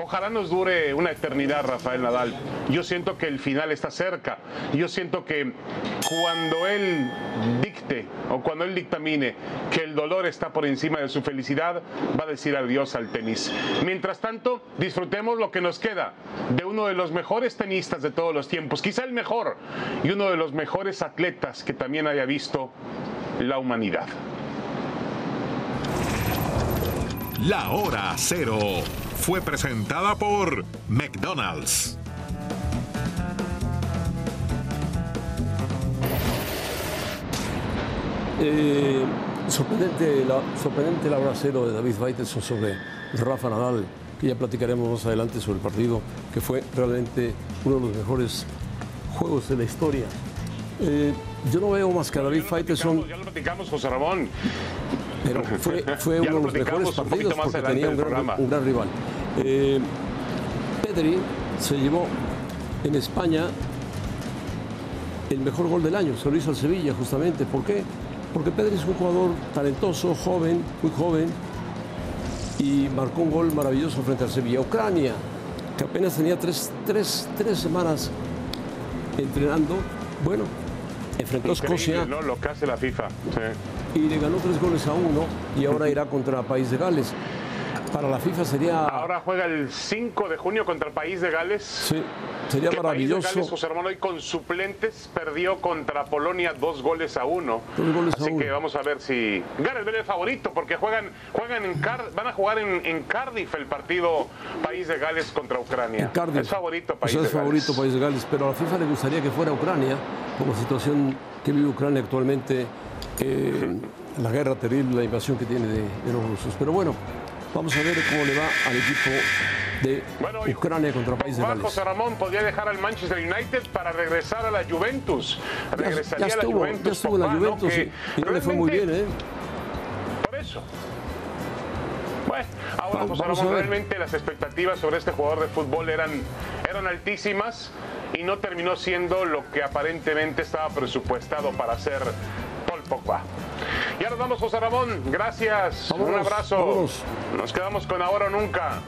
Ojalá nos dure una eternidad, Rafael Nadal. Yo siento que el final está cerca. Yo siento que cuando él dicte o cuando él dictamine que el dolor está por encima de su felicidad, va a decir adiós al tenis. Mientras tanto, disfrutemos lo que nos queda de uno de los mejores tenistas de todos los tiempos, quizá el mejor, y uno de los mejores atletas que también haya visto la humanidad. La hora cero fue presentada por McDonald's. Eh, sorprendente, la, sorprendente la hora cero de David Faitelson sobre Rafa Nadal, que ya platicaremos más adelante sobre el partido, que fue realmente uno de los mejores juegos de la historia. Eh, yo no veo más que a David Faitelson. Ya lo platicamos, José Ramón. Pero fue, fue uno de los mejores partidos porque tenía un gran, un gran rival. Eh, Pedri se llevó en España el mejor gol del año, se lo hizo al Sevilla justamente. ¿Por qué? Porque Pedri es un jugador talentoso, joven, muy joven, y marcó un gol maravilloso frente al Sevilla. Ucrania, que apenas tenía tres, tres, tres semanas entrenando, bueno, enfrentó a Escocia. ¿no? Lo que hace la FIFA. Sí. Y le ganó tres goles a uno y ahora irá contra País de Gales. Para la FIFA sería... Ahora juega el 5 de junio contra el País de Gales. Sí, sería maravilloso. País de Gales, José Ramón, hoy con suplentes perdió contra Polonia dos goles a uno. Dos goles a Así uno. que vamos a ver si Gareth Bale es favorito porque juegan, juegan en Car van a jugar en, en Cardiff el partido País de Gales contra Ucrania. En Cardiff. Es favorito País O sea, de es Gales. favorito País de Gales, pero a la FIFA le gustaría que fuera Ucrania, por la situación que vive Ucrania actualmente, eh, la guerra terrible, la invasión que tiene de, de los rusos. Pero bueno, vamos a ver cómo le va al equipo de Bueno, Ucrania contra País de Gales. José Ramón podría dejar al Manchester United para regresar a la Juventus. Ya, Regresaría ya a la estuvo, Juventus. ya estuvo la ¿no? Juventus Que y, y no le fue muy bien, ¿eh? Por eso. Bueno, ahora Vamos- José Ramón, realmente las expectativas sobre este jugador de fútbol eran, eran altísimas y no terminó siendo lo que aparentemente estaba presupuestado para ser Paul Pogba. Ya nos vamos, José Ramón. Gracias. Un abrazo. vámonos. Nos quedamos con ahora o nunca.